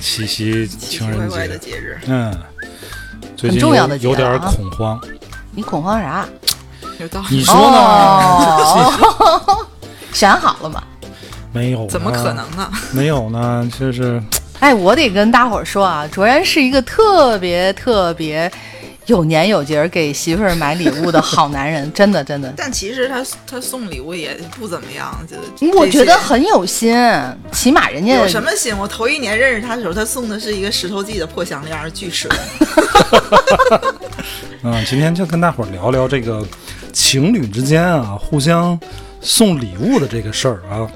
七夕情人节的节，日，嗯，最近很重要的有点恐慌。你恐慌啥？有道理。你说呢？选好了吗？没有？怎么可？能呢？没有呢，就是哎，我得跟大伙儿说啊，卓然是一个特别特别有年有节儿给媳妇儿买礼物的好男人，真的真的。但其实他他送礼物也不怎么样，就我觉得很有心，起码人家有什么心？我头一年认识他的时候，他送的是一个石头记的破项链儿，巨实用。嗯，今天就跟大伙儿聊聊这个情侣之间啊，互相送礼物的这个事儿啊。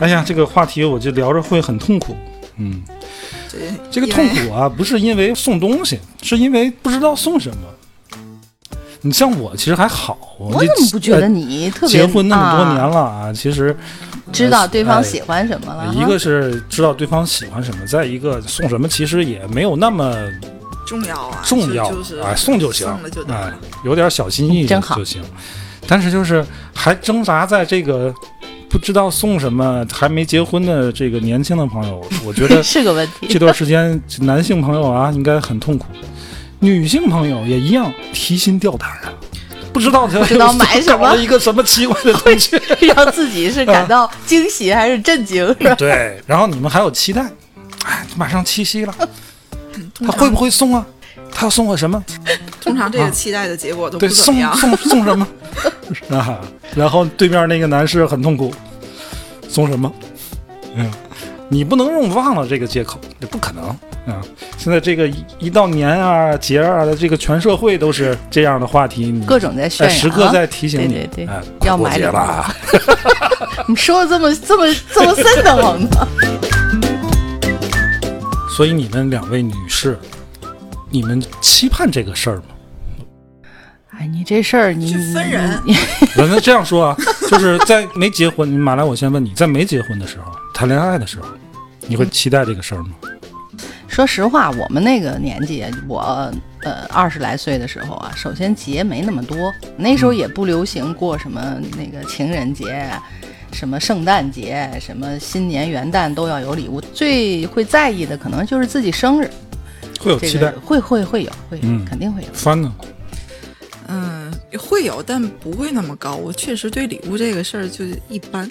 哎呀，这个话题我就聊着会很痛苦。嗯，这这个痛苦啊，不是因为送东西，是因为不知道送什么。你像我，其实还好，我怎么不觉得呃你特别结婚那么多年啊了啊？其实知道对方哎喜欢什么了哈？一个是知道对方喜欢什么，再一个送什么其实也没有那么重要啊，重要，就就是哎，送就行，送了就哎。，有点小心意就行。但是就是还挣扎在这个不知道送什么，还没结婚的这个年轻的朋友，我觉得是个问题。这段时间男性朋友啊应该很痛苦，女性朋友也一样提心吊胆啊，不知道他不知道买什么一个什么奇怪的东西。让自己是感到惊喜还是震惊？是吧？对，然后你们还有期待，哎，马上七夕了，他会不会送啊？他要送我什么？通常这个期待的结果都不对，送怎么样。送送什么？啊，然后对面那个男士很痛苦，送什么？嗯，你不能用忘了这个借口，这不可能啊！现在这个一一到年啊、节啊的这个全社会都是这样的话题，你各种在渲染啊，哎时刻在提醒你，对对对哎，要买了啊！你说的这么这么这么瘆得慌呢？所以你们两位女士，你们期盼这个事儿吗？哎，你这事儿你分人你那 那这样说啊，就是在没结婚，马来，我先问你，在没结婚的时候，谈恋爱的时候，你会期待这个事儿吗？说实话，我们那个年纪，我呃二十来岁的时候啊，首先节没那么多，那时候也不流行过什么那个情人节。什么圣诞节、什么新年、元旦都要有礼物，最会在意的可能就是自己生日，会有期待个？会会会有会有，嗯肯定会有。翻呢？嗯，会有，但不会那么高。我确实对礼物这个事儿就一般。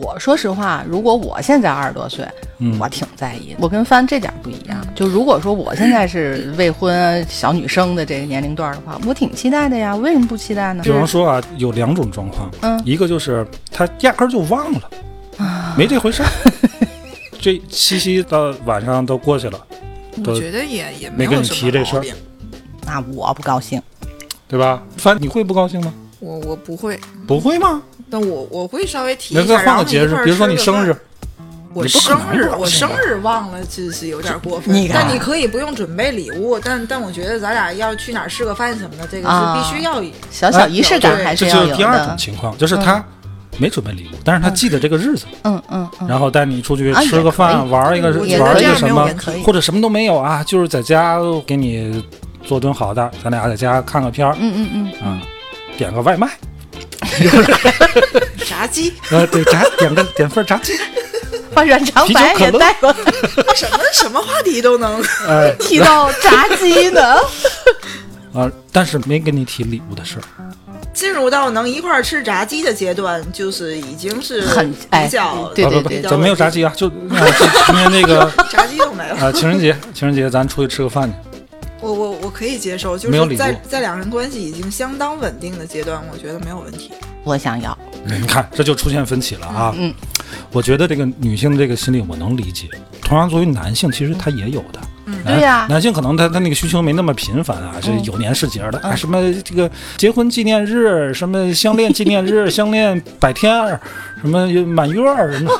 我说实话，如果我现在二十多岁，嗯我挺在意的。我跟帆这点不一样，就如果说我现在是未婚小女生的这个年龄段的话，我挺期待的呀。为什么不期待呢？比方说啊，有两种状况，嗯一个就是他压根儿就忘了，没这回事儿。这七夕到晚上都过去了，我觉得也也没跟你提这事儿。那我不高兴。对吧？翻你会不高兴吗？我我不会，不会吗？但我我会稍微提一下，再换个节日，比如说你生日，，我生日我生。日忘了这是有点过分。你但你可以不用准备礼物，但但我觉得咱俩要去哪儿吃个饭什么的，这个啊。是必须要小小仪式感还是要有这就是第二种。情况，就是他没准备礼物，但是他记得这个日子，嗯嗯嗯，然后带你出去啊吃个饭，玩一个玩一个什么或者什么都没有啊，就是在家给你做顿好的，咱俩在家看个片儿。嗯嗯嗯，啊，点个外卖，炸鸡，呃，对，炸点个点份炸鸡，把软肠白也带过。来，什么什么话题都能。哎。提到炸鸡呢。啊，但是没跟你提礼物的事儿，进入到能一块儿吃炸鸡的阶段，就是已经是很哎比较对对啊不不对。咱没有炸鸡啊，就今天那个炸鸡都没了。啊情人节，情人节咱出去吃个饭去，我我我可以接受，就是在在两人关系已经相当稳定的阶段，我觉得没有问题。我想要，你看这就出现分歧了啊。嗯，我觉得这个女性的这个心理我能理解，同样作为男性，其实他也有的。嗯对呀男性可能他他那个需求没那么频繁啊，是嗯有年是节的，啊，什么这个结婚纪念日，什么相恋纪念日，相恋百天儿，什么满月儿什么，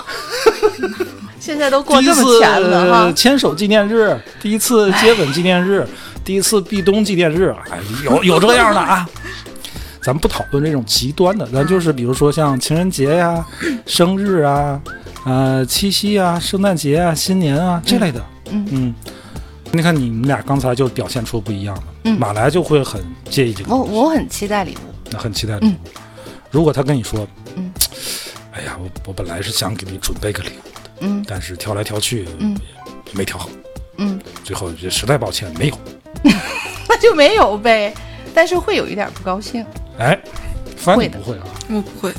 现在都过这么次前了呃哈。牵手纪念日，第一次接吻纪念日，第一次壁咚纪念日，哎，有有这样的啊。咱们不讨论这种极端的，咱就是比如说像情人节呀、生日啊、呃七夕啊、圣诞节啊、新年啊这类的。嗯你看你们俩刚才就表现出不一样了，嗯马来就会很介意这个我，我很期待礼物。那很期待礼物。如果他跟你说，嗯，哎呀，我我本来是想给你准备个礼物的，嗯但是挑来挑去，嗯没挑好，嗯，最后就实在抱歉没有。那就没有呗，但是会有一点不高兴。哎，翻会不会啊？我不会。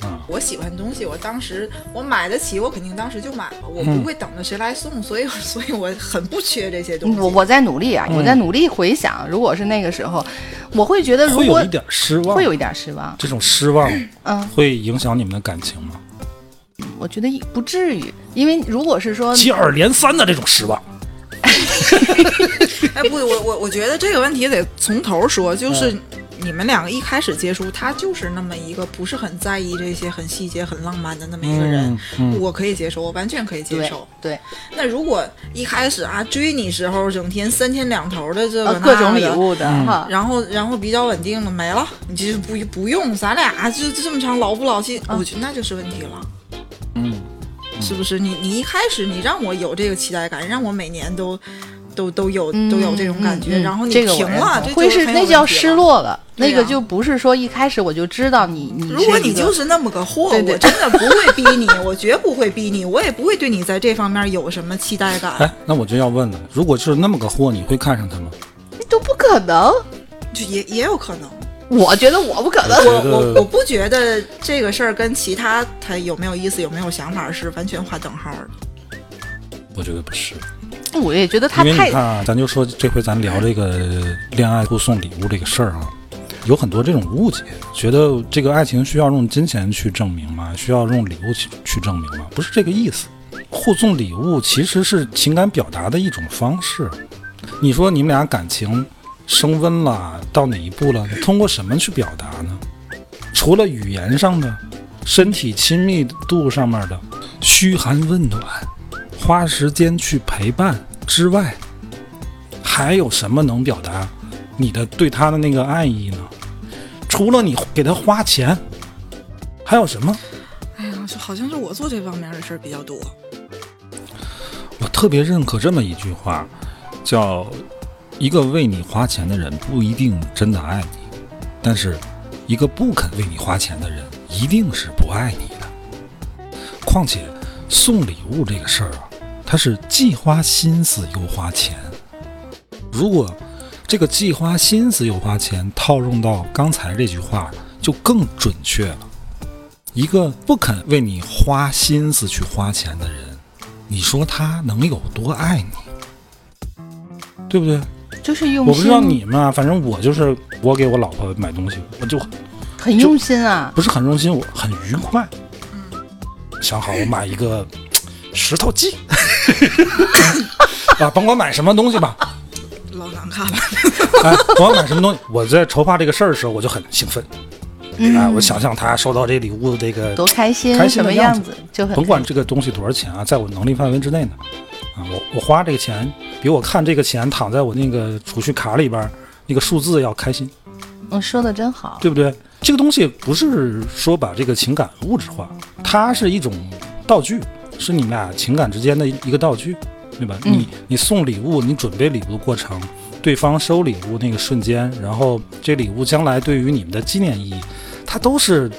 啊，我喜欢东西，我当时我买得起，我肯定当时就买了，我嗯不会等着谁来送，所以 所以我很不缺这些东西。我我在努力啊，嗯我在努力回想，如果是那个时候，我会觉得如果会有一点失望，会有一点失望。这种失望嗯，会影响你们的感情吗？我觉得不至于，因为如果是说接二连三的这种失望，哎，不，我我我觉得这个问题得从头说，就是嗯。你们两个一开始接触，他就是那么一个不是很在意这些很细节、很浪漫的那么一个人，嗯嗯。我可以接受，我完全可以接受。对那如果一开始啊追你时候，整天三天两头的这各种礼物的嗯，然后，然后比较稳定的，没了，你就是不不用，咱俩就就这么长老不老气，我觉得那就是问题了，嗯，是不是？你你一开始你让我有这个期待感，让我每年都都都有、嗯都有这种感觉，然后你停了，会那就是那叫失。落了，那个就不是说一开始我就知道你你如果你就是那么个货，对对我真的不会逼你，我绝不会逼你，我也不会对你在这方面有什么期待感，哎，那我就要问了，如果是那么个货，你会看上他吗？都不可能。就也也有可能。我觉得我不可能。我我我不觉得这个事儿跟其他他有没有意思、有没有想法是完全划等号的。我觉得不是，我也觉得他因为太你看啊，咱就说这回咱聊这个恋爱互送礼物这个事儿啊，有很多这种误解，觉得这个爱情需要用金钱去证明吗？需要用礼物去去证明吗？不是这个意思。互送礼物其实是情感表达的一种方式。你说你们俩感情升温了，到哪一步了？你通过什么去表达呢？除了语言上的、身体亲密度上面的嘘寒问暖，花时间去陪伴之外，还有什么能表达你的对他的那个爱意呢？除了你给他花钱，还有什么？哎呀，就好像是我做这方面的事儿比较多。我特别认可这么一句话，叫“一个为你花钱的人不一定真的爱你，但是一个不肯为你花钱的人一定是不爱你的。”况且送礼物这个事儿啊，它是既花心思又花钱。如果这个既花心思又花钱套用到刚才这句话，就更准确了。一个不肯为你花心思去花钱的人，你说他能有多爱你？对不对？就是用心，我不知道你们啊，反正我就是我给我老婆买东西，我就很用心啊。不是很用心，我很愉快。想好我买一个石头记 啊，甭管买什么东西吧，老难看了，哎，甭管买什么东西，我在筹划这个事儿的时候，我就很兴奋。哎，我想象他收到这礼物这个多开心，开心什么的样子就很甭管这个东西多少钱啊，在我能力范围之内呢，啊，我我花这个钱，比我看这个钱躺在我那个储蓄卡里边儿那个数字要开心，嗯，说的真好。对不对？这个东西不是说把这个情感物质化，它是一种道具，是你们俩情感之间的一个道具，对吧？嗯你你送礼物，你准备礼物的过程，对方收礼物那个瞬间，然后这礼物将来对于你们的纪念意义，它都是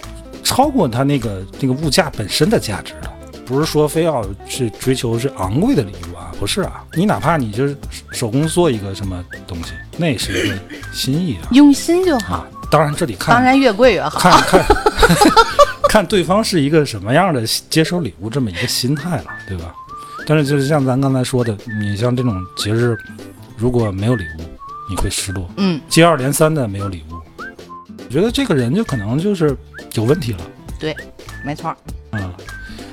超过它那个那个物价本身的价值的。不是说非要去追求是昂贵的礼物啊，不是啊，你哪怕你就是手工做一个什么东西，那也是一个心意啊用心就好啊，。当然这里看当然越贵越好。看看 看对方是一个什么样的接收礼物这么一个心态了，对吧？但是就是像咱刚才说的，你像这种节日，如果没有礼物，你会失落；嗯，接二连三的没有礼物，我觉得这个人就可能就是有问题了。对，没错儿。啊、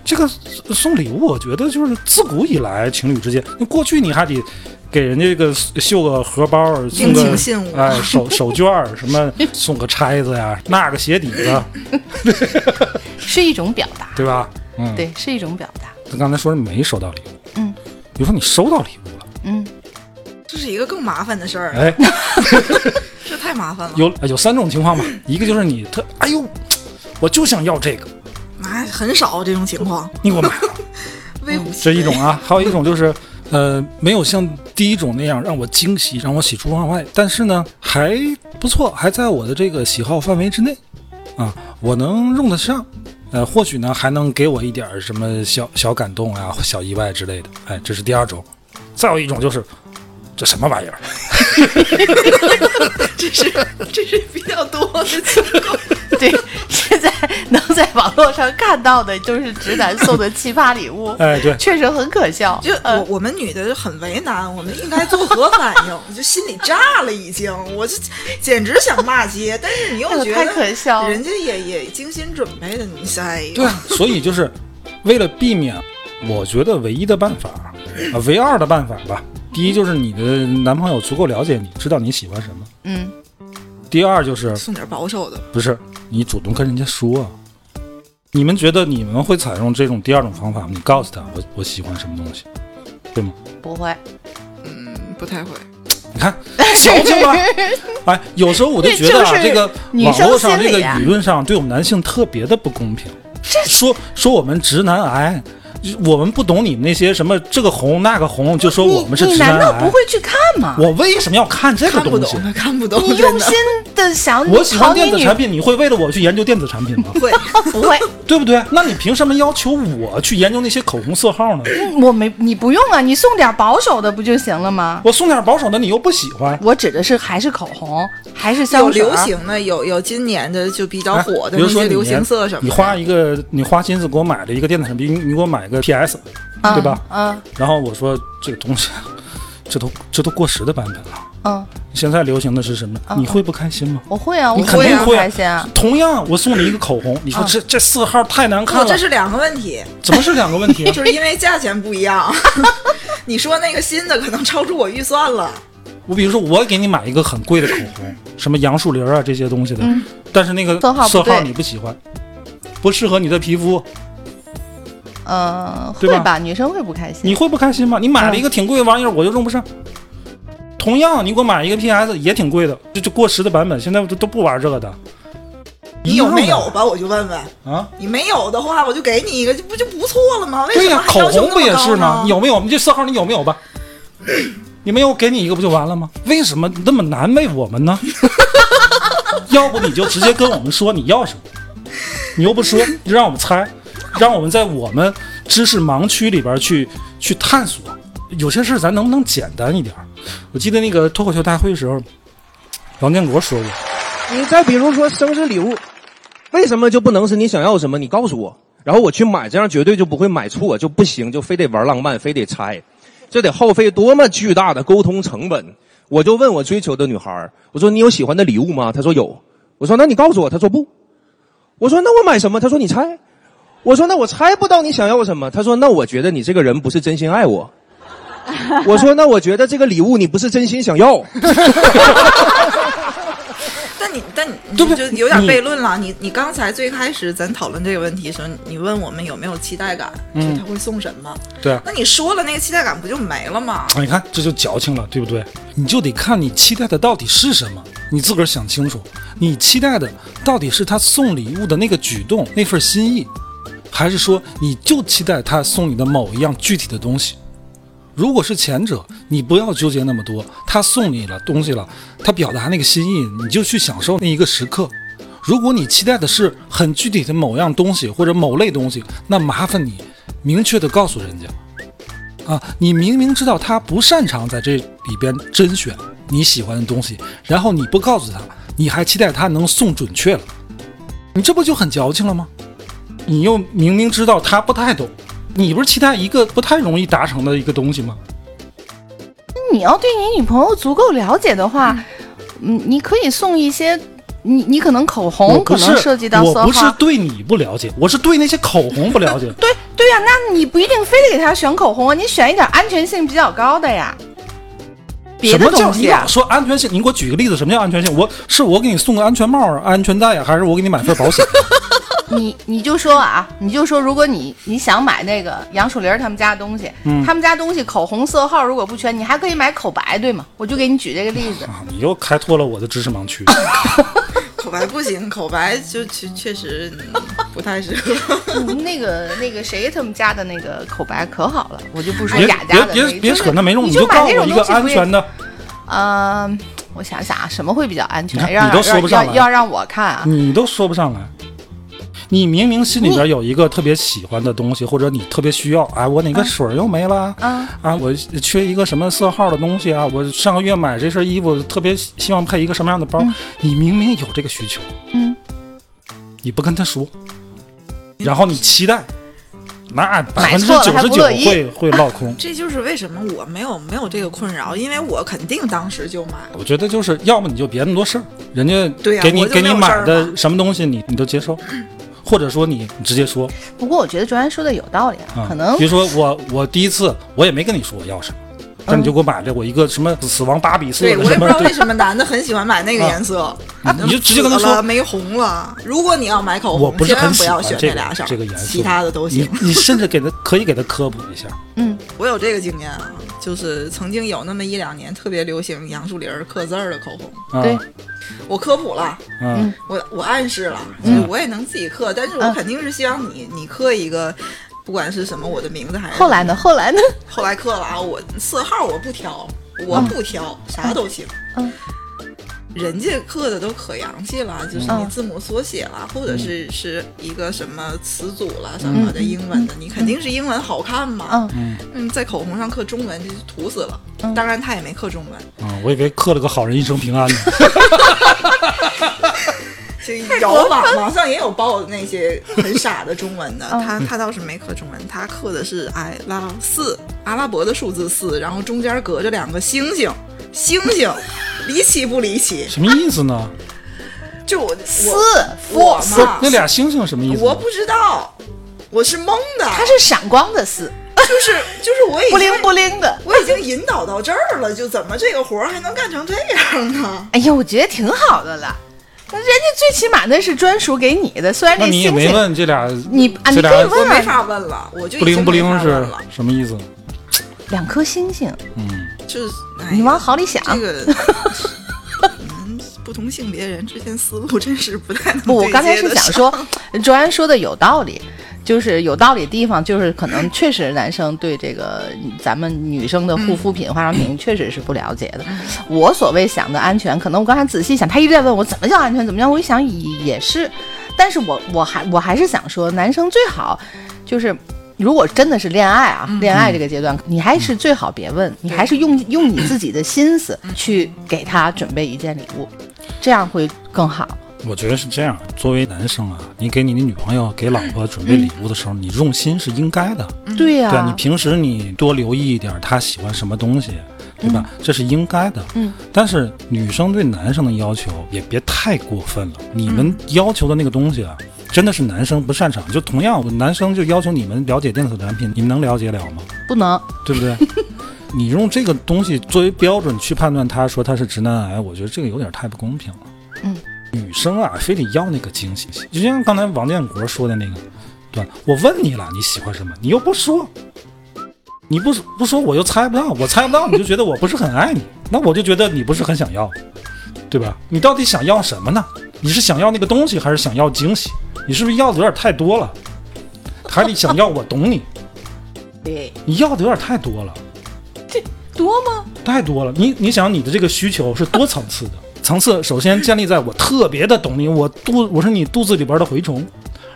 这个送礼物，我觉得就是自古以来情侣之间，那过去你还得给人家个绣个荷包，送定个情信物。哎手手绢儿，什么送个钗子呀，纳个鞋底子，是一种表达，对吧？嗯，对，是一种表达。他刚才说是没收到礼物，嗯，比如说你收到礼物这是一个更麻烦的事儿，哎，这太麻烦了。有有三种情况吧，一个就是你特哎呦，我就想要这个，那很少这种情况，你给我买，微乎其微。这一种啊，还有一种就是。呃，没有像第一种那样让我惊喜，让我喜出望外，但是呢，还不错，还在我的这个喜好范围之内，啊，我能用得上，呃，或许呢还能给我一点什么小小感动啊、小意外之类的，哎，这是第二种。再有一种就是，这什么玩意儿？这是这是比较多的情况。对，现在能在网络上看到的就是直男送的奇葩礼物，哎，对，确实很可笑。就我我们女的很为难，我们应该作何反应？就心里炸了，已经，我就简直想骂街，但是你又觉得太可笑，人家也也精心准备的，你塞。对啊，所以就是为了避免，我觉得唯一的办法啊，唯二的办法吧。第一就是你的男朋友足够了解你，知道你喜欢什么。嗯。第二就是送点保守的，不是你主动跟人家说。你们觉得你们会采用这种第二种方法吗？你告诉他我我喜欢什么东西，对吗？不会，嗯，不太会。你看，矫情吧？哎，有时候我就觉得啊，这个网络上这个舆论上对我们男性特别的不公平，说说我们直男癌。我们不懂你们那些什么这个红那个红，就说我们是直男癌。你难道不会去看吗？我为什么要看这个东西？看不懂，你用心的想。我喜欢电子产品，你会为了我去研究电子产品吗？会，不会，对不对？那你凭什么要求我去研究那些口红色号呢？我没，你不用啊，你送点保守的不就行了吗？我送点保守的，你又不喜欢。我指的是还是口红，还是香水？有流行的，有有今年的就比较火的那些流行色什么。你花一个，你花心思给我买了一个电子产品，你给我买个 PS。对吧？嗯。然后我说这个东西，这都这都过时的版本了。嗯。现在流行的是什么？你会不开心吗？我会啊，我肯定会开心啊。同样，我送你一个口红，你说这这色号太难看了。这是两个问题。怎么是两个问题？就是因为价钱不一样。你说那个新的可能超出我预算了。我比如说，我给你买一个很贵的口红，什么杨树林啊这些东西的，但是那个色号你不喜欢，不适合你的皮肤。呃，会吧？女生会不开心？你会不开心吗？你买了一个挺贵的玩意儿，我就用不上。同样，你给我买一个 PS 也挺贵的，就就过时的版本，现在都都不玩这个的。你有没有吧？我就问问啊。你没有的话，我就给你一个，这不就不错了吗？对呀，口红不也是吗？有没有？你这色号你有没有吧？你没有，给你一个不就完了吗？为什么那么难为我们呢？要不你就直接跟我们说你要什么，你又不说，就让我们猜。让我们在我们知识盲区里边去去探索，有些事咱能不能简单一点？我记得那个脱口秀大会的时候，王建国说过：“你再比如说生日礼物，为什么就不能是你想要什么？你告诉我，然后我去买，这样绝对就不会买错，就不行，就非得玩浪漫，非得拆，这得耗费多么巨大的沟通成本？我就问我追求的女孩我说你有喜欢的礼物吗？她说有。我说那你告诉我。她说不。我说那我买什么？她说你猜。”我说那我猜不到你想要什么。他说那我觉得你这个人不是真心爱我。我说那我觉得这个礼物你不是真心想要。但你但你就有点悖论了。你你刚才最开始咱讨论这个问题的时候，你问我们有没有期待感就，他会送什么？对啊。那你说了那个期待感不就没了吗？你看这就矫情了，对不对？你就得看你期待的到底是什么，你自个儿想清楚。你期待的到底是他送礼物的那个举动，那份心意。还是说，你就期待他送你的某一样具体的东西？如果是前者，你不要纠结那么多。他送你了东西了，他表达那个心意，你就去享受那一个时刻。如果你期待的是很具体的某样东西或者某类东西，那麻烦你明确的告诉人家啊，你明明知道他不擅长在这里边甄选你喜欢的东西，然后你不告诉他，你还期待他能送准确了，你这不就很矫情了吗？你又明明知道他不太懂，你不是期待一个不太容易达成的一个东西吗？你要对你女朋友足够了解的话，嗯，你可以送一些，你你可能口红可能涉及到色号。我不是对你不了解，我是对那些口红不了解。对对呀，那你不一定非得给他选口红啊，你选一点安全性比较高的呀。别的东西啊，说安全性，你给我举个例子，什么叫安全性？我是我给你送个安全帽、安全带呀，还是我给你买份保险？你你就说啊，你就说，如果你你想买那个杨树林儿他们家的东西，嗯他们家东西口红色号如果不全，你还可以买口白，对吗？我就给你举这个例子。啊，你又开拓了我的知识盲区。口白不行，口白就确确实嗯不太适合。嗯那个那个谁他们家的那个口白可好了，我就不说别雅家的别别别扯那没用，你你就买那种告诉我一个东西不也安全的。嗯，我想想啊，什么会比较安全？让你都说不上来要让我看啊，你都说不上来。你明明心里边有一个特别喜欢的东西，或者你特别需要，哎，我哪个水儿又没了，啊啊，我缺一个什么色号的东西啊，我上个月买这身衣服，特别希望配一个什么样的包，你明明有这个需求，嗯，你不跟他说，然后你期待，那百分之九十九会会落空。这就是为什么我没有没有这个困扰，因为我肯定当时就买。我觉得就是要么你就别那么多事儿，人家给你、给你买的什么东西你你都接受，或者说你你直接说，不过我觉得卓然说的有道理啊，啊，可能比如说我我第一次我也没跟你说我要什么，但你就给我买这我一个什么死亡芭比色对，我也不知道为什么男的很喜欢买那个颜色，你就直接跟他说。没红了。如果你要买口红，我不是千万不要很喜欢这俩色儿，这个颜色，其他的都行。你。你甚至给他可以给他科普一下，嗯我有这个经验啊，就是曾经有那么一两年特别流行杨树林儿刻字儿的口红，啊、对。我科普了，嗯。我我暗示了，就是我也能自己刻，但是我嗯。肯定是希望你你刻一个，不管是什么我的名字还是后来呢？后来呢？后来刻了啊，我色号我不挑，我不挑，啥都行。嗯人家刻的都可洋气了，就是你嗯字母缩写了，或者是是一个什么词组了什么的英文的，你肯定是英文好看嘛。嗯。嗯，在口红上刻中文，这就土死了。嗯。当然他也没刻中文，啊，我以为刻了个好人一生平安呢。这有网网上也有报那些很傻的中文的，嗯。他他倒是没刻中文，他刻的是哎拉四阿拉伯的数字四，然后中间隔着两个星星，星星离奇不离奇？什么意思呢？就我四我四嘛那俩星星什么意思？我不知道，我是蒙的，它是闪光的四，就是就是我已经 不灵不灵的。我已经引导到这儿了，就怎么这个活儿还能干成这样呢？哎呀，我觉得挺好的了。人家最起码那是专属给你的，虽然那你也没问这俩，你啊，你可以问没法问了，我就不灵不灵是，什么意思？两颗星星，嗯，就是哎你往好里想。这个。嗯，不同性别人之间思路真是不太能不，我对刚才是想说，卓安说的有道理，就是有道理的地方，就是可能确实男生对这个咱们女生的护肤品、化妆品确实是不了解的。我所谓想的安全，可能我刚才仔细想，他一直在问我怎么叫安全，怎么样，我一想也是，但是我我还我还是想说，男生最好就是。如果真的是恋爱啊，恋爱这个阶段，你还是最好别问，你还是用用你自己的心思去给他准备一件礼物，这样会更好。我觉得是这样。作为男生啊，你给你的女朋友、给老婆准备礼物的时候，你用心是应该的。对呀、对啊，你平时你多留意一点她喜欢什么东西，对吧？这是应该的。嗯。但是女生对男生的要求也别太过分了。你们要求的那个东西啊，真的是男生不擅长。就同样，男生就要求你们了解电子产品，你们能了解了吗？不能。对不对？你用这个东西作为标准去判断他说他是直男癌，我觉得这个有点太不公平了。嗯，女生啊，非得要那个惊喜，就像刚才王建国说的那个，对吧？我问你了，你喜欢什么？你又不说，你不不说，我又猜不到，我猜不到，你就觉得我不是很爱你，那我就觉得你不是很想要，对吧？你到底想要什么呢？你是想要那个东西，还是想要惊喜？你是不是要的有点太多了？还得想要我懂你？对，你要的有点太多了。这多吗？太多了。你你想，你的这个需求是多层次的，层次首先建立在我特别的懂你，我肚我是你肚子里边的蛔虫，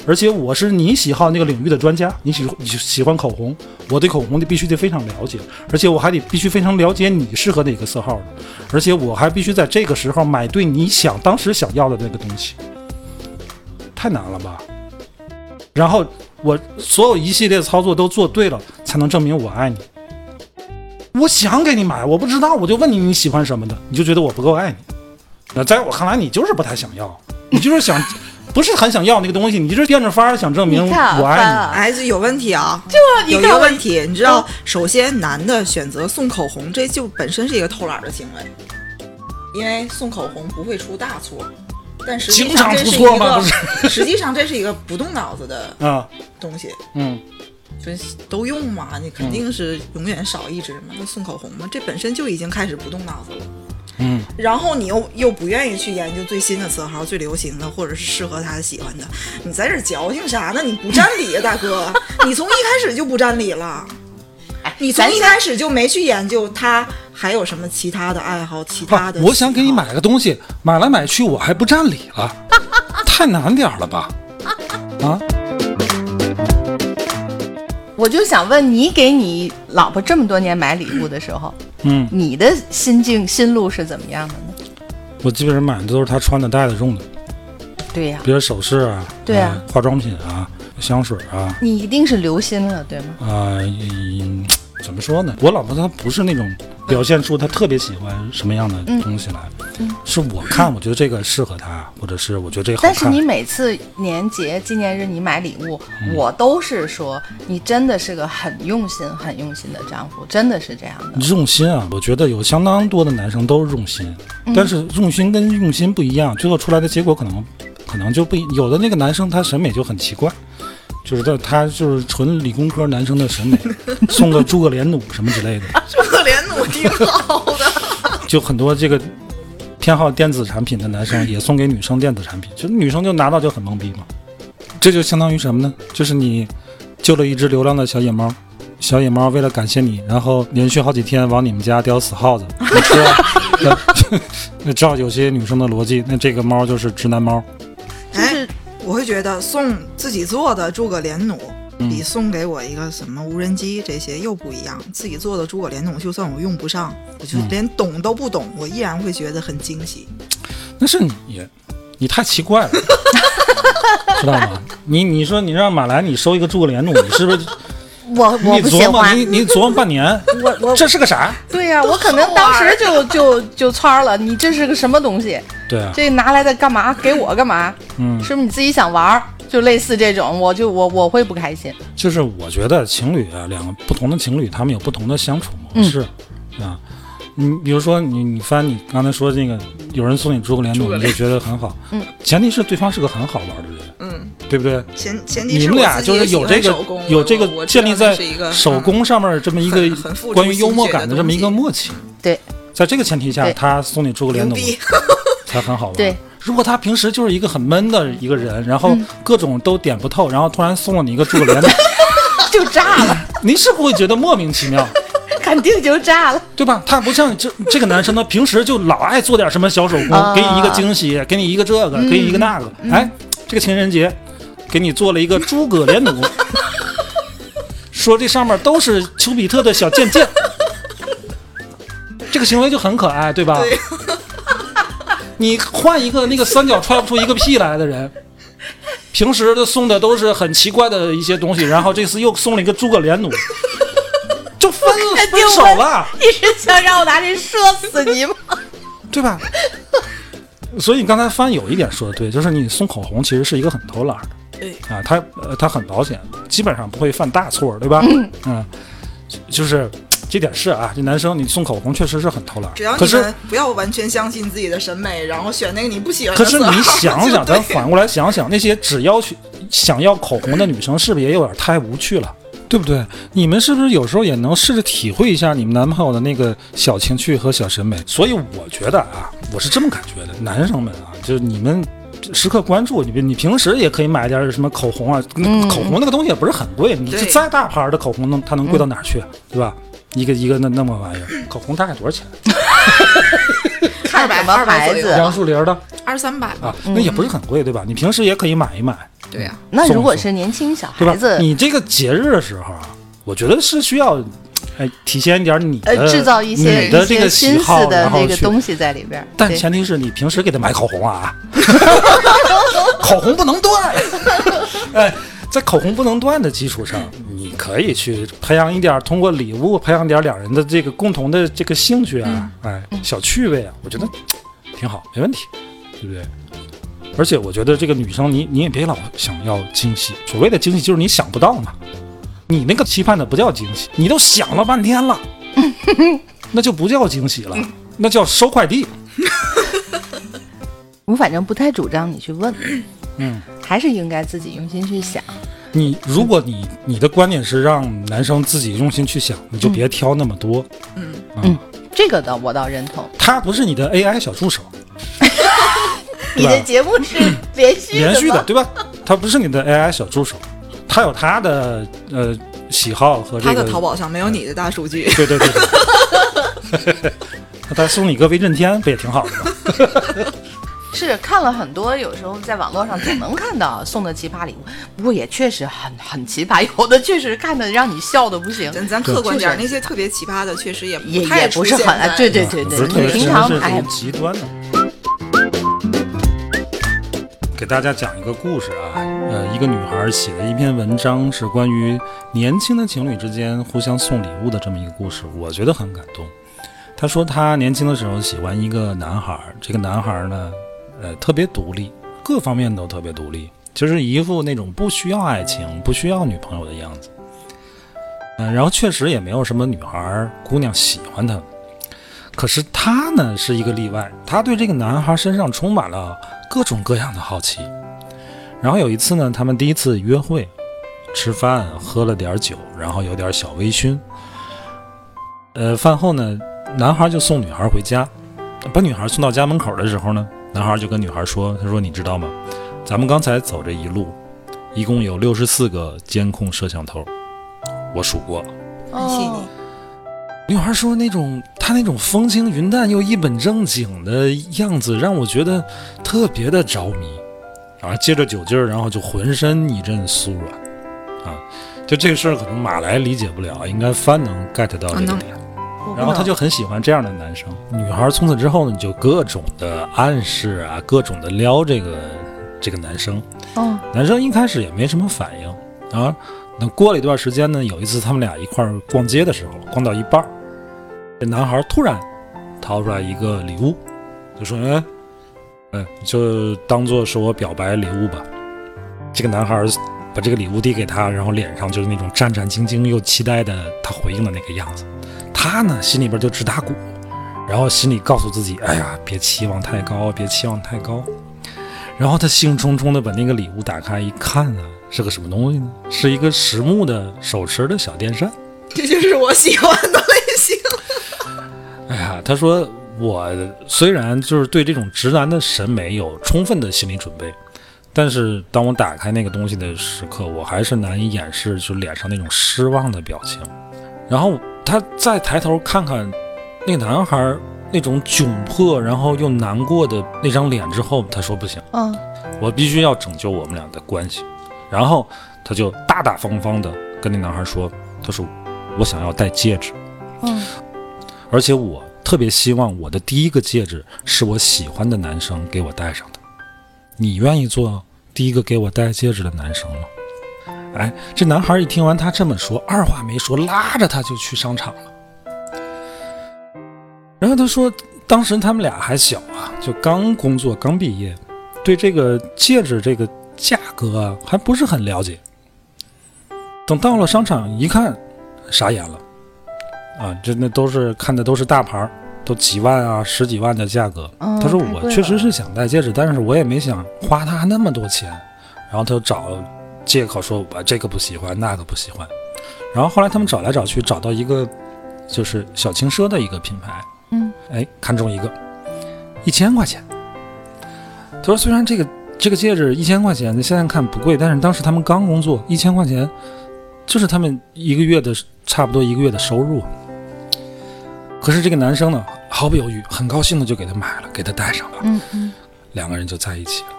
而且我是你喜好那个领域的专家。你喜你喜欢口红，我对口红的必须得非常了解，而且我还得必须非常了解你适合哪个色号的，而且我还必须在这个时候买对你想当时想要的那个东西。太难了吧？然后我所有一系列操作都做对了，才能证明我爱你。我想给你买，我不知道，我就问你你喜欢什么的，你就觉得我不够爱你。那在我看来，你就是不太想要，你就是想，不是很想要那个东西，你就是变着法儿想证明我爱你。啊哎，这有问题啊！你有一个问题，你知道，首先男的选择送口红，这就本身是一个偷懒的行为，因为送口红不会出大错，但实际经上这是一常出错吗？个不，是实际上这是一个不动脑子的 啊，东西，嗯，就是都用嘛，你肯定是永远少一支嘛。那送口红嘛，这本身就已经开始不动脑子了。嗯，然后你又又不愿意去研究最新的色号、最流行的，或者是适合他喜欢的，你在这矫情啥呢？你不占理啊，大哥！你从一开始就不占理了。你从一开始就没去研究他还有什么其他的爱好、其他的。不我想给你。买个东西，买来买去我还不占理了，太难点儿了吧？啊，我就想问你，给你老婆这么多年买礼物的时候，嗯，你的心境心路是怎么样的呢？我基本上买的都是她穿的、戴的、用的，对呀、比如首饰啊，对啊啊化妆品啊，香水啊，你一定是留心了，对吗？啊、嗯怎么说呢？我老婆她不是那种表现出他特别喜欢什么样的东西来，是我看我觉得这个适合他，或者是我觉得这个好看。但是你每次年节、纪念日你买礼物，我都是说你真的是个很用心、很用心的丈夫，真的是这样的。用心啊，我觉得有相当多的男生都是用心，但是用心跟用心不一样，最后出来的结果可能可能就不一。有的那个男生他审美就很奇怪，就是他他就是纯理工科男生的审美，送个诸葛连弩什么之类的，诸葛连弩挺好的。就很多这个偏好电子产品的男生也送给女生电子产品，就女生就拿到就很懵逼嘛。这就相当于什么呢？就是你救了一只流浪的小野猫，小野猫为了感谢你，然后连续好几天往你们家叼死耗子，那照 有些女生的逻辑，那这个猫就是直男猫。哎，我会觉得送自己做的诸葛连弩。嗯比送给我一个什么无人机这些又不一样。自己做的诸葛连弩，就算我用不上，我就连懂都不懂，我依然会觉得很惊喜。那是你，你太奇怪了，知道吗？你你说你让马兰你收一个诸葛连弩，你是不是？我我你不喜琢磨，欢你，你琢磨半年，我我这是个啥？对呀、我可能当时就就就窜了。你这是个什么东西？对啊，这拿来的干嘛？给我干嘛？嗯，是不是你自己想玩？就类似这种，我就我我会不开心。就是我觉得情侣啊，两个不同的情侣，他们有不同的相处模式，啊。你比如说你你翻你刚才说那个，有人送你诸葛连弩，你就觉得很好，嗯，前提是对方是个很好玩的人，嗯，对不对？前前提你们俩就是有这个有这个建立在手嗯工上面这么一个关于幽默感的这么一个默契，对在这个前提下，他送你诸葛连弩。才很好玩。对，如果他平时就是一个很闷的一个人，然后嗯各种都点不透，然后突然送了你一个诸葛连弩，就炸了，您是不会觉得莫名其妙？肯定就炸了。对吧？他不像这这个男生呢，平时就老爱做点什么小手工，啊给你一个惊喜，给你一个这个，给你一个那个。哎，这个情人节给你做了一个诸葛连弩，说这上面都是丘比特的小箭箭，这个行为就很可爱，对吧？对你换一个那个三脚踹不出一个屁来的人，平时的送的都是很奇怪的一些东西，然后这次又送了一个诸葛连弩，就分分手了。你是想让我拿这射死你吗？对吧？所以你刚才翻有一点说的对，就是你送口红其实是一个很偷懒的对，啊，它呃它很保险，基本上不会犯大错，对吧？嗯，就就是这点是啊，这男生你送口红确实是很偷懒。只要，可是你们不要完全相信自己的审美，然后选那个你不喜欢可是你想想，咱反过来想想，那些只要求想要口红的女生，是不是也有点太无趣了？对不对？你们是不是有时候也能试着体会一下你们男朋友的那个小情趣和小审美？所以我觉得啊，我是这么感觉的，男生们啊，就是你们时刻关注，你你平时也可以买点什么口红啊，那口红那个东西也不是很贵，你这再大牌的口红能它能贵到哪儿去，对吧？一个一个那那么玩意儿，口红大概多少钱？看什么牌子？杨树林的二三百吧。啊，那也不是很贵，对吧？你平时也可以买一买。对呀、那如果是年轻小孩子，？你这个节日的时候啊，我觉得是需要，哎，体现一点你的、呃，制造一些一你的这个心思喜好，的。那个东西在里边但前提是你平时给他买口红啊，口红不能断。哎，在口红不能断的基础上，你可以去培养一点，通过礼物培养点两人的这个共同的这个兴趣啊，哎，小趣味啊，我觉得挺好，没问题，对不对？而且我觉得这个女生你你也别老想要惊喜，所谓的惊喜就是你想不到嘛。你那个期盼的不叫惊喜，你都想了半天了，那就不叫惊喜了，那叫收快递。我反正不太主张你去问，嗯，还是应该自己用心去想。你如果你你的观点是让男生自己用心去想，你就别挑那么多。嗯嗯，这个倒我倒认同。他不是你的 AI 小助手，你的节目是连续连续的，对吧？他不是你的 AI 小助手，他有他的呃喜好和这个。他的淘宝上没有你的大数据。对对对对。那 他送你个威震天不也挺好的吗？是看了很多，有时候在网络上总能看到送的奇葩礼物，不过也确实很很奇葩，有的确实看的让你笑的不行，咱咱客观点那些特别奇葩的，确实也也太也不是很对对对对，平常哎极端的。给大家讲一个故事啊，呃，一个女孩写的一篇文章，是关于年轻的情侣之间互相送礼物的这么一个故事，我觉得很感动。她说她年轻的时候喜欢一个男孩，这个男孩呢，呃，特别独立，各方面都特别独立，就是一副那种不需要爱情、不需要女朋友的样子。嗯、然后确实也没有什么女孩姑娘喜欢他。可是他呢是一个例外，他对这个男孩身上充满了各种各样的好奇。然后有一次呢，他们第一次约会，吃饭喝了点酒，然后有点小微醺。呃，饭后呢，男孩就送女孩回家，把女孩送到家门口的时候呢，男孩就跟女孩说：“他说你知道吗？咱们刚才走这一路，一共有六十四个监控摄像头，我数过了。”很细腻。女孩说那种她那种风轻云淡又一本正经的样子，让我觉得特别的着迷。然后接着酒劲儿，然后就浑身一阵酥软，啊，就这个事儿可能马来理解不了，应该帆能 get 到这个点。然后他就很喜欢这样的男生。女孩从此之后呢，就各种的暗示啊，各种的撩这个这个男生。哦，男生一开始也没什么反应啊。等过了一段时间呢，有一次他们俩一块儿逛街的时候，逛到一半儿，这男孩突然掏出来一个礼物，就说：“哎，哎，就当做是我表白礼物吧。”这个男孩把这个礼物递给他，然后脸上就是那种战战兢兢又期待的他回应的那个样子。他呢心里边就直打鼓，然后心里告诉自己：“哎呀，别期望太高，别期望太高。”然后他兴冲冲的把那个礼物打开一看啊，是个什么东西呢？是一个实木的手持的小电扇。这就是我喜欢的类。哎呀，他说我虽然就是对这种直男的审美有充分的心理准备，但是当我打开那个东西的时刻，我还是难以掩饰就脸上那种失望的表情。然后他再抬头看看那个男孩那种窘迫，然后又难过的那张脸之后，他说不行。嗯，我必须要拯救我们俩的关系。然后他就大大方方的跟那男孩说：“他说我想要戴戒指，嗯，而且我特别希望我的第一个戒指是我喜欢的男生给我戴上的。你愿意做第一个给我戴戒指的男生吗？”哎，这男孩一听完他这么说，二话没说，拉着他就去商场了。然后他说，当时他们俩还小啊，就刚工作，刚毕业，对这个戒指这个价格还不是很了解。等到了商场一看，傻眼了，啊，这那都是看的都是大牌儿，都几万啊、十几万的价格。嗯他说我确实是想戴戒指，但是我也没想花他那么多钱。然后他就找借口说我这个不喜欢，那个不喜欢。然后后来他们找来找去，找到一个就是小轻奢的一个品牌，嗯，哎，看中一个，一千块钱。他说虽然这个这个戒指一千块钱，现在看不贵，但是当时他们刚工作，一千块钱就是他们一个月的差不多一个月的收入。可是这个男生呢，毫不犹豫，很高兴的就给她买了，给她戴上了。嗯嗯两个人就在一起了。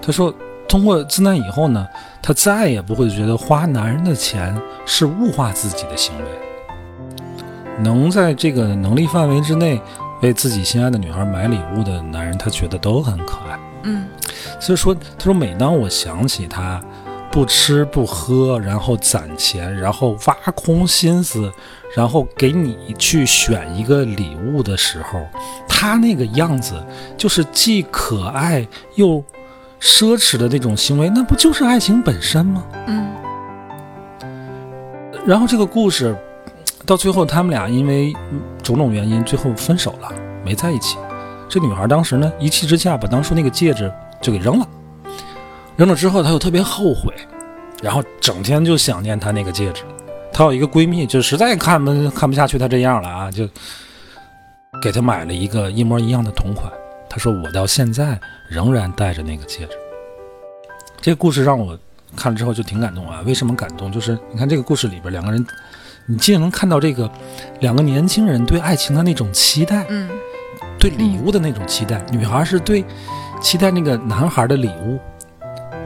他说，通过自那以后呢，他再也不会觉得花男人的钱是物化自己的行为。能在这个能力范围之内为自己心爱的女孩买礼物的男人，他觉得都很可爱。嗯，所以说，他说每当我想起他不吃不喝，然后攒钱，然后挖空心思，然后给你去选一个礼物的时候，他那个样子就是既可爱又奢侈的那种行为，那不就是爱情本身吗？嗯，然后这个故事到最后，他们俩因为嗯种种原因最后分手了，没在一起。这女孩当时呢一气之下把当初那个戒指就给扔了，扔了之后她又特别后悔，然后整天就想念她那个戒指。她有一个闺蜜就实在看不看不下去她这样了啊，就给她买了一个一模一样的同款。她说我到现在仍然戴着那个戒指。这个故事让我看了之后就挺感动啊。为什么感动？就是你看这个故事里边两个人，你既能看到这个两个年轻人对爱情的那种期待，嗯对礼物的那种期待。女孩是对期待那个男孩的礼物，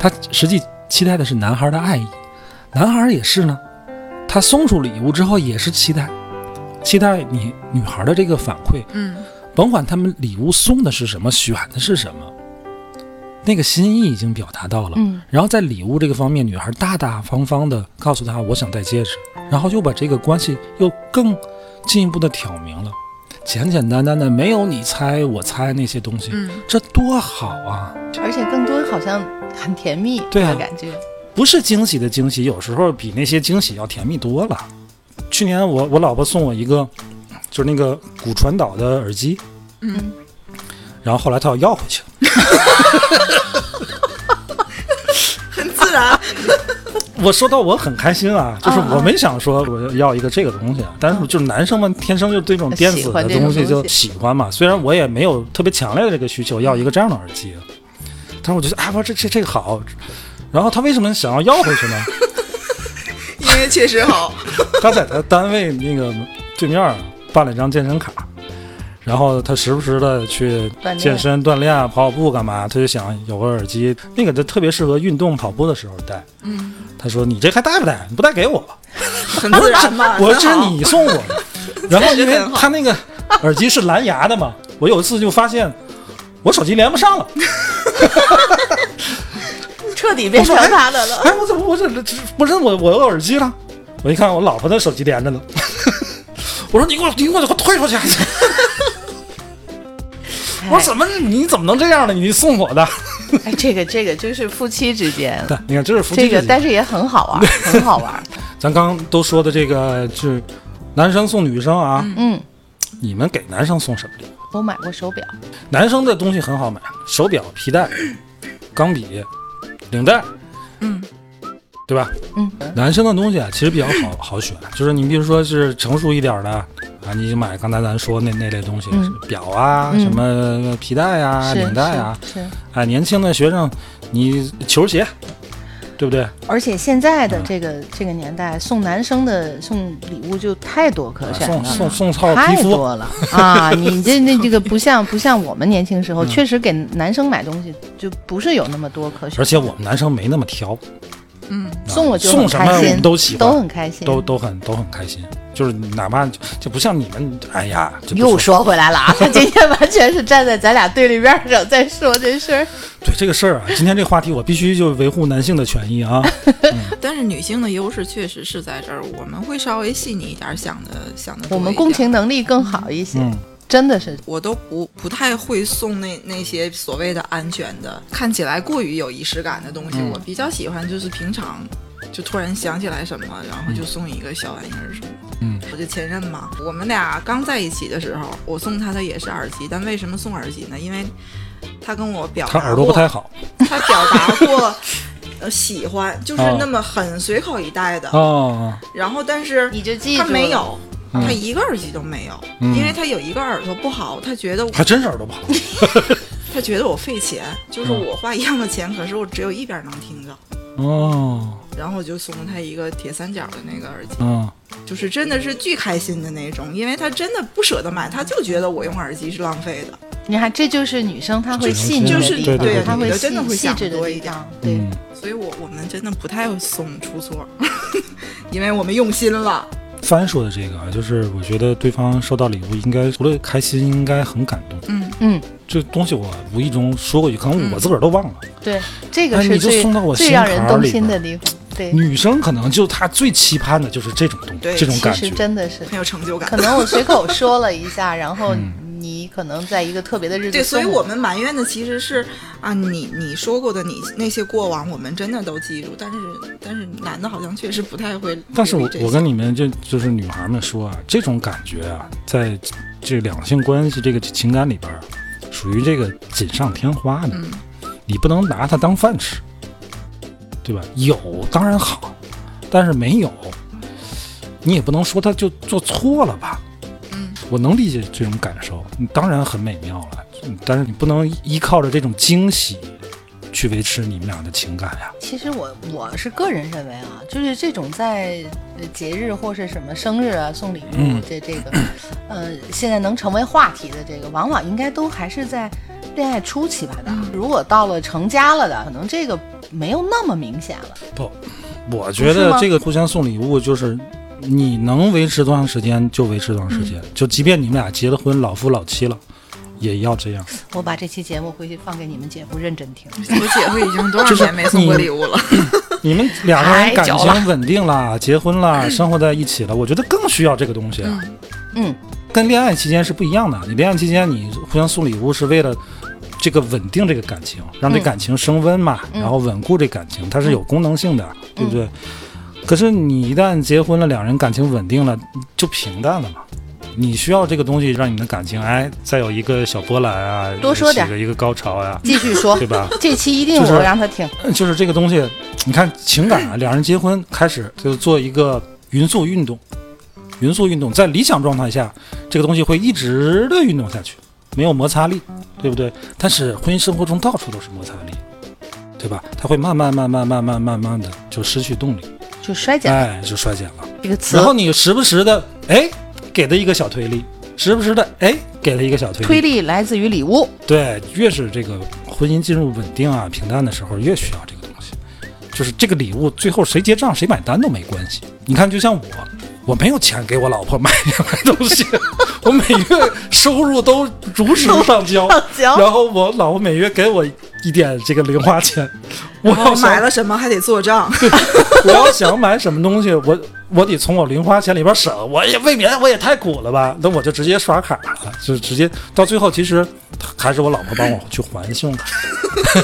她实际期待的是男孩的爱意。男孩也是呢，他送出礼物之后也是期待，期待你女孩的这个反馈。嗯甭管他们礼物送的是什么，选的是什么，那个心意已经表达到了。嗯然后在礼物这个方面，女孩大大方方的告诉他我想戴戒指，然后又把这个关系又更进一步的挑明了，简简单单的没有你猜我猜那些东西，嗯，这多好啊！而且更多好像很甜蜜 对啊感觉。不是惊喜的惊喜，有时候比那些惊喜要甜蜜多了。去年我我老婆送我一个，就是那个骨传导的耳机，嗯，然后后来她要要回去，很自然。我说到我很开心啊，就是我没想说我要一个这个东西啊，但是就是男生们天生就对这种电子的东西就喜欢嘛。虽然我也没有特别强烈的这个需求要一个这样的耳机，我觉得啊，不这这这个好。然后他为什么想要要回去呢？因为确实好。他在他单位那个对面办了一张健身卡，然后他时不时的去健身锻炼啊、跑跑步干嘛，他就想有个耳机，那个就特别适合运动跑步的时候戴。嗯，他说：“你这还带不带？你不带给我吧。”很自然嘛。我这是你送我的。然后因为他那个耳机是蓝牙的嘛，我有一次就发现我手机连不上了。彻底变成他的了。哎，我怎么我这这不是我我有耳机了？我一看我老婆的手机连着呢。我说你给我你给我给我退出去！我说怎么你怎么能这样呢？你送我的？哎，这个这个就是夫妻之间，对，你看这是夫妻这个但是也很好玩，很好玩。咱刚刚都说的这个是男生送女生啊，嗯，你们给男生送什么礼物？我买过手表，男生的东西很好买，手表、皮带、钢笔、领带，嗯，对吧？嗯，男生的东西啊，其实比较好好选，就是你比如说是成熟一点的啊，你就买刚才咱说那那类东西，嗯。表啊，嗯。什么皮带啊、领带啊，是是。哎，年轻的学生你球鞋，对不对？而且现在的这个这个年代，送男生的送礼物就太多可选送了。送送送超，太多了啊！你这那这个不像不像我们年轻时候，嗯确实给男生买东西就不是有那么多可选而，且我们男生没那么挑，嗯，啊送我就送什么我开心，们都喜欢，都很开心，都都很都很开心，就是哪怕就就不像你们，哎呀，又说回来了啊！他 今天完全是站在咱俩对立面上在说这事儿。对这个事儿啊，今天这个话题我必须就维护男性的权益啊。但是女性的优势确实是在这儿，我们会稍微细腻一点，想的想的。我们共情，能力更好一些，嗯，真的是。我都不不太会送那那些所谓的安全的，看起来过于有仪式感的东西。嗯我比较喜欢就是平常。就突然想起来什么，然后就送一个小玩意儿什么。嗯，我就前任嘛，我们俩刚在一起的时候，我送他的也是耳机，但为什么送耳机呢？因为他跟我表达过，他耳朵不太好他表达过 呃喜欢，就是那么很随口一带的。哦，然后但是你就记住他没有，嗯他一个耳机都没有，嗯因为他有一个耳朵不好，他觉得我还真是耳朵不好。他觉得我费钱，就是嗯我花一样的钱，可是我只有一边能听着。哦，然后我就送了他一个铁三角的那个耳机，嗯，就是真的是巨开心的那种，因为他真的不舍得买，他就觉得我用耳机是浪费的。你看，这就是女生她会细腻就是对对她会细真的会想细致多一点。对，嗯，所以我我们真的不太会送出错，因为我们用心了。帆说的这个啊，就是我觉得对方收到礼物应该除了开心，应该很感动。嗯，嗯，这东西我无意中说过一句，可能我自个儿都忘了。对，这个哎你就是最送到我心最让人动心的地方。对，女生可能就她最期盼的就是这种东西这种感觉。真的是，很有成就感可。能我随口说了一下，然后可能在一个特别的日子对，所以我们埋怨的其实是啊，你你说过的你那些过往，我们真的都记住，但是但是男的好像确实不太会。但是我我跟你们就就是女孩们说啊，这种感觉啊，在这两性关系这个情感里边，属于这个锦上添花的，嗯你不能拿它当饭吃，对吧？有当然好，但是没有，你也不能说他就做错了吧？嗯，我能理解这种感受，当然很美妙了，嗯但是你不能依靠着这种惊喜去维持你们俩的情感呀。其实我我是个人认为啊，就是这种在呃节日或是什么生日啊送礼物嗯这这个，呃，现在能成为话题的这个，往往应该都还是在恋爱初期吧的。如果到了成家了的，可能这个没有那么明显了。不，我觉得这个互相送礼物就是。你能维持多长时间就维持多长时间，就即便你们俩结了婚，老夫老妻了，也要这样。我把这期节目回去放给你们姐夫认真听。我 姐夫已经多少就是年没送过你礼物了？你们两个人感情稳定了，结婚了，生活在一起了，我觉得更需要这个东西啊。嗯，跟恋爱期间是不一样的。你恋爱期间你互相送礼物是为了这个稳定这个感情，让这嗯感情升温嘛，嗯然后稳固这感情，它是有功能性的，对不对？可是你一旦结婚了，两人感情稳定了，就平淡了嘛。你需要这个东西让你的感情哎再有一个小波澜啊，多说点起个一个高潮呀、继续说对，吧？这期一定就是我让他听。就是这个东西，你看情感啊，两人结婚开始就做一个匀速运动，匀速运动，在理想状态下，这个东西会一直的运动下去，没有摩擦力，对不对？但是婚姻生活中到处都是摩擦力，对吧？它会慢慢慢慢慢慢慢慢的就失去动力，就衰减了哎，就衰减了。这个词然，后你时不时的哎给他一个小推力，时不时的哎给了一个小推力，推力来自于礼物。对，越是这个婚姻进入稳定啊、平淡的时候，越需要这个东西。就是这个礼物，最后谁结账谁买单都没关系。你看，就像我，我没有钱给我老婆买 买东西，我每月收入都如实上交，行，然后我老婆每月给我一点这个零花钱，我要买了什么还得做账，我要想买什么东西，我我得从我零花钱里边省，我也未免我也太苦了吧？那我就直接刷卡了，就直接到最后，其实还是我老婆帮我去还信用卡。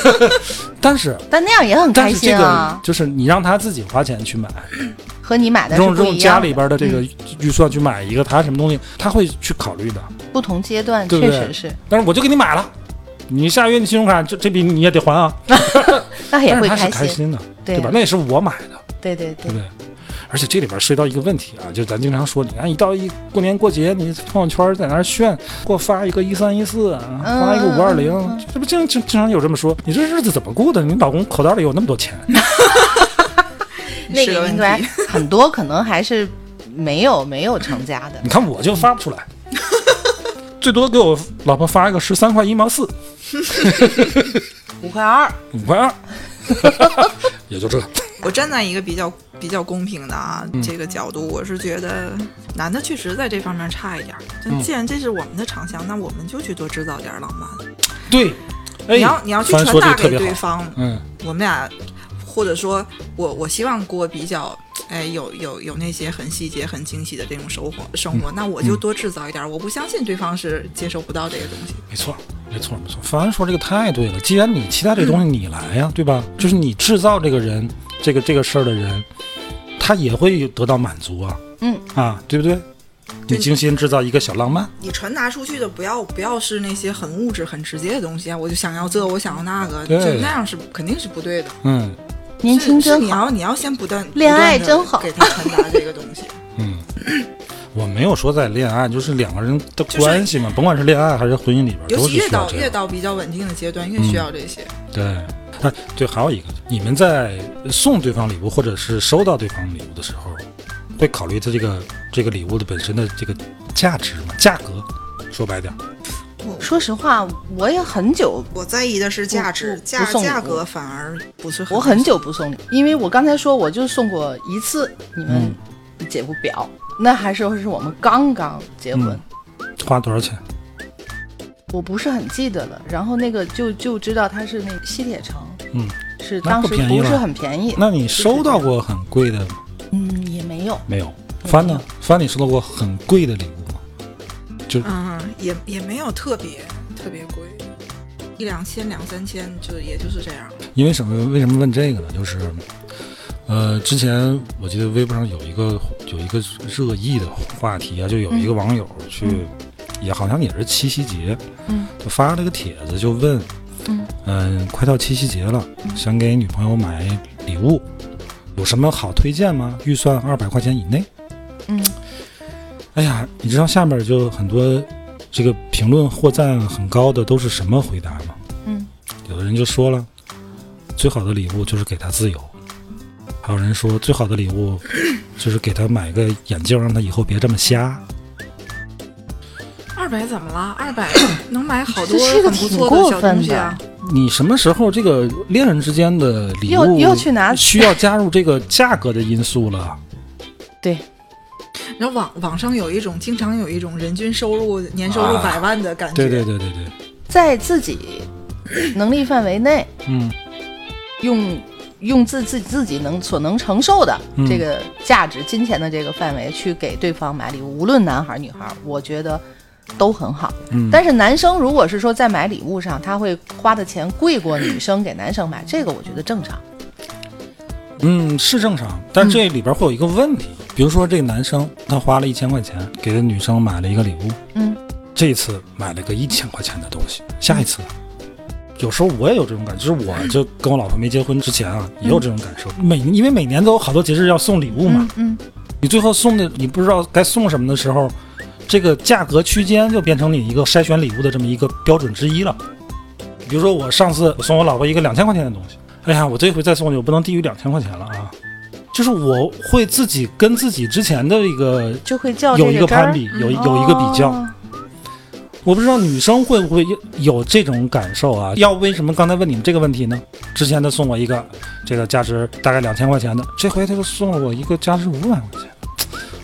但是，但那样也很开心啊，就是你让他自己花钱去买，和你买的是用用家。里边的这个预算去买一个他什么东西，他会去考虑的。不同阶段对对确实是，但是我就给你买了，你下月你信用卡这这笔你也得还啊，那也会但是他是开心。的，对对吧？那也是我买的。对对对对不，对？而且这里边涉及到一个问题啊，就是咱经常说，你看一到一过年过节，你朋友圈在那儿炫，给我发一个一三一四，发一个五二零嗯，这不经经经常有这么说？你这日子怎么过的？你老公口袋里有那么多钱？那 是个应该题。很多可能还是没有没有成家的你。看我就发不出来，最多给我老婆发一个十三块一毛四，五块二，五块二，也就这。我站在一个比较比较公平的啊、嗯。这个角度，我是觉得男的确实在这方面差一点儿。嗯。但既然这是我们的长项，那我们就去多制造点儿浪漫。对，哎，你要你要去传达给对方，嗯，我们俩，或者说我我希望过比较，哎，有有有那些很细节、很惊喜的这种生活生嗯活，那我就多制造一点儿。我不相信对方是接受不到这个东西。没错，没错，没错。凡说这个太对了。既然你期待这个东西，你来呀，对吧？就是你制造这个人，这个这个事儿的人，他也会得到满足啊。嗯啊，对不对？你精心制造一个小浪漫，你传达出去的不要不要是那些很物质、很直接的东西啊！我就想要这，我想要那个，就那样是肯定是不对的。嗯年轻真好。你要你要先不断恋爱真好给他传达这个东西。嗯。我没有说在恋爱，就是两个人的关系嘛，甭管是恋爱还是婚姻里边，都尤其越。到越到比较稳定的阶段，越嗯需要这些。对，哎，对，还有一个，你们在送对方礼物或者是收到对方礼物的时候，会考虑他这个这个礼物的本身的这个价值吗？价格，说白点儿，说实话，我也很久，我在意的是价值，价价格反而不是很。我很久不送礼，因为我刚才说我就送过一次你们嗯姐夫表，那还是是我们刚刚结婚，嗯花多少钱？我不是很记得了。然后那个就就知道它是那个西铁城，嗯，是当时不是很便宜，那你收到过很贵的嗯也没有，没有？帆呢？帆，你收到过很贵的礼物吗？就嗯，也也没有特别特别贵，一两千、两三千，就也就是这样。因为什么？为什么问这个呢？就是，呃，之前我记得微博上有一个有一个热议的话题啊，就有一个网友去也好像也是七夕节，嗯，就发了个帖子，就问，嗯嗯，快到七夕节了，想给女朋友买礼物，有什么好推荐吗？预算二百块钱以内。嗯哎呀，你知道下面就很多这个评论获赞很高的都是什么回答吗？嗯，有的人就说了，最好的礼物就是给他自由。还有人说，最好的礼物 就是给他买个眼镜，让他以后别这么瞎。二百怎么了？二百 能买好多这是个很不错的小过分的东西啊！你什么时候这个恋人之间的礼又物又去拿需要加入这个价格的因素了？对，然后网网上有一种经常有一种人均收入年收入啊百万的感觉，对对对对对，在自己能力范围内，嗯用用自自自己能所能承受的嗯这个价值、金钱的这个范围去给对方买礼物，无论男孩儿女孩儿，我觉得都很好。嗯，但是男生如果是说在买礼物上，他会花的钱贵过女生给男生买，这个我觉得正常。嗯是正常，但这里边会有一个问题，比如说这个男生他花了一千块钱给这女生买了一个礼物，嗯，这次买了个一千块钱的东西，下一次，有时候我也有这种感觉，就是我就跟我老婆没结婚之前啊，也有这种感受。每因为每年都有好多节日要送礼物嘛，嗯你最后送的你不知道该送什么的时候，这个价格区间就变成你一个筛选礼物的这么一个标准之一了。比如说我上次我送我老婆一个两千块钱的东西，哎呀，我这回再送你，我不能低于两千块钱了啊。就是我会自己跟自己之前的一个就会较有一个攀比，有有一个比较。哦我不知道女生会不会有有这种感受啊？要为什么刚才问你们这个问题呢？之前他送我一个这个价值大概两千块钱的，这回他又送了我一个价值五百块钱，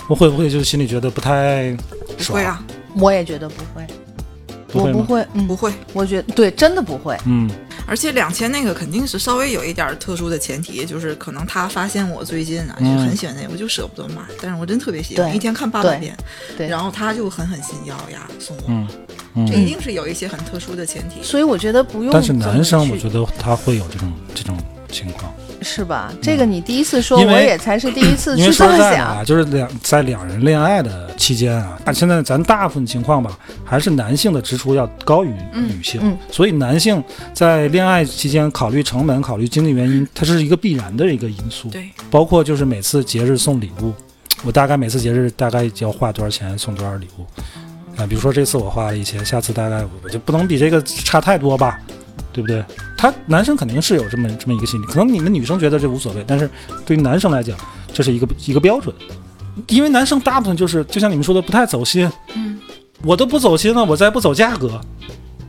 我会不会就心里觉得不太爽？不会，啊，我也觉得不会？我不会，嗯，不会。我觉得对，真的不会。嗯而且两千那个肯定是稍微有一点特殊的前提，就是可能他发现我最近啊就嗯很喜欢那个，我就舍不得买，但是我真特别喜欢，一天看八百遍，对然后他就狠狠心咬牙送我，嗯这一嗯。定是有一些很特殊的前提。所以我觉得不用。但是男生，我觉得他会有这种这种情况，是吧？这个你第一次说，我也才是第一次去这么说实在的啊，就是两在两人恋爱的期间啊，那现在咱大部分情况吧，还是男性的支出要高于女性，嗯所以男性在恋爱期间考虑成本、考虑经济原因，它是一个必然的一个因素。对，包括就是每次节日送礼物，我大概每次节日大概要花多少钱送多少礼物啊？比如说这次我花了一千，下次大概我就不能比这个差太多吧，对不对？他男生肯定是有这么这么一个心理，可能你们女生觉得这无所谓，但是对于男生来讲，这是一个一个标准，因为男生大部分就是就像你们说的不太走心，嗯，我都不走心了，我再不走价格，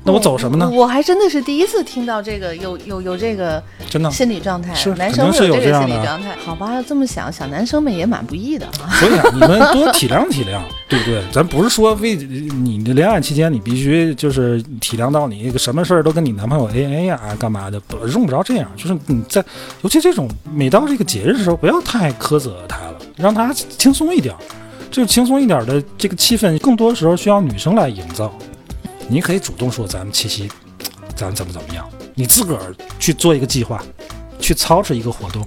那我走什么呢？我还真的是第一次听到这个有有有这个真的。心理状态，是男生有这个这样的心理状态。好吧，要这么想，想男生们也蛮不易的啊。所以啊，你们多体谅体谅，对不对？咱不是说为你的恋爱期间你必须就是体谅到你什么事儿都跟你男朋友 A A 呀、干嘛的，不用不着这样。就是你在，尤其这种每到这个节日的时候，不要太苛责他了，让他轻松一点儿。这个轻松一点的这个气氛，更多时候需要女生来营造。你可以主动说咱们七夕，咱们怎么怎么样，你自个儿去做一个计划，去操持一个活动。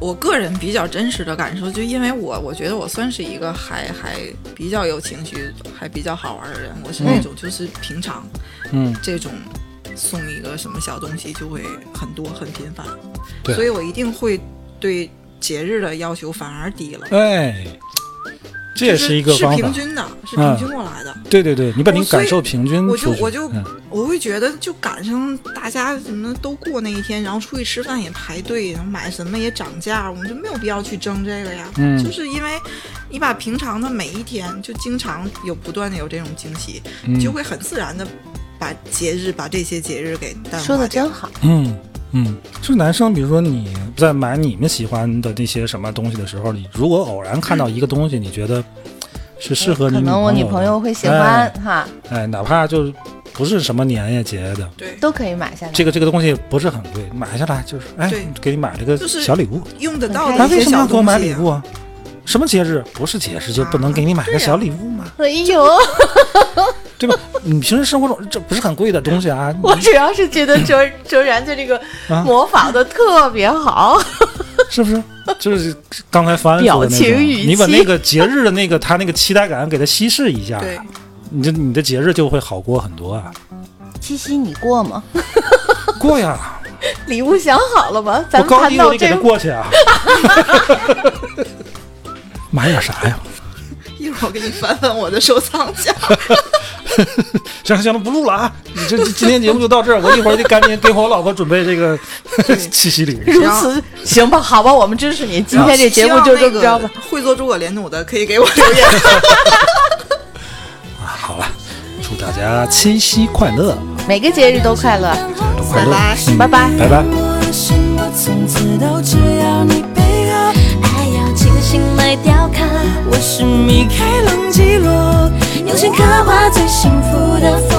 我个人比较真实的感受，就因为我我觉得我算是一个还还比较有情绪、还比较好玩的人。我是那种就是平常嗯，这种送一个什么小东西就会很多很频繁，对所以我一定会对节日的要求反而低了。哎，这也是是一个方法平。均的，是嗯平均过来的。对对对，你把你感受平均我。就我就嗯我会觉得，就赶上大家什么都过那一天，然后出去吃饭也排队，然后买什么也涨价，我们就没有必要去争这个呀。嗯就是因为你把平常的每一天，就经常有不断的有这种惊喜，嗯就会很自然的把节日把这些节日给淡化说的真好，嗯嗯，就是男生，比如说你在买你们喜欢的那些什么东西的时候，你如果偶然看到一个东西，你觉得是适合你可能我女朋友会喜欢哈，哎，哎，哪怕就不是什么年呀节的，对，都可以买下来。这个这个东西不是很贵，买下来就是哎，给你买了个小礼物。用得到那那为什么要给我买礼物啊？什么节日？不是节日就不能给你买个小礼物吗？哎呦，对吧？你平时生活中这不是很贵的东西啊，我主要是觉得卓 卓然对这个啊模仿的特别好。是不是？就是刚才翻说的那种表情语气你把那个节日的那个他那个期待感给他稀释一下，对，你这你的节日就会好过很多啊。七夕你过吗？过呀，礼物想好了吗？咱我们高低我给谈到这他过去啊。买点啥呀？一会儿我给你翻翻我的收藏夹。行了行了，不录了啊！你这这今天节目就到这儿，我一会儿得赶紧给我老婆准备这个七夕礼物。如此行吧，好吧，我们支持你。今天这节目就这么着吧。会做诸葛连弩的可以给我留言。啊，好了，祝大家七夕快乐，每个节日都快乐，节日都快乐，拜拜嗯拜拜。拜拜。来雕刻，我是米开朗基罗，用心刻画最幸福的风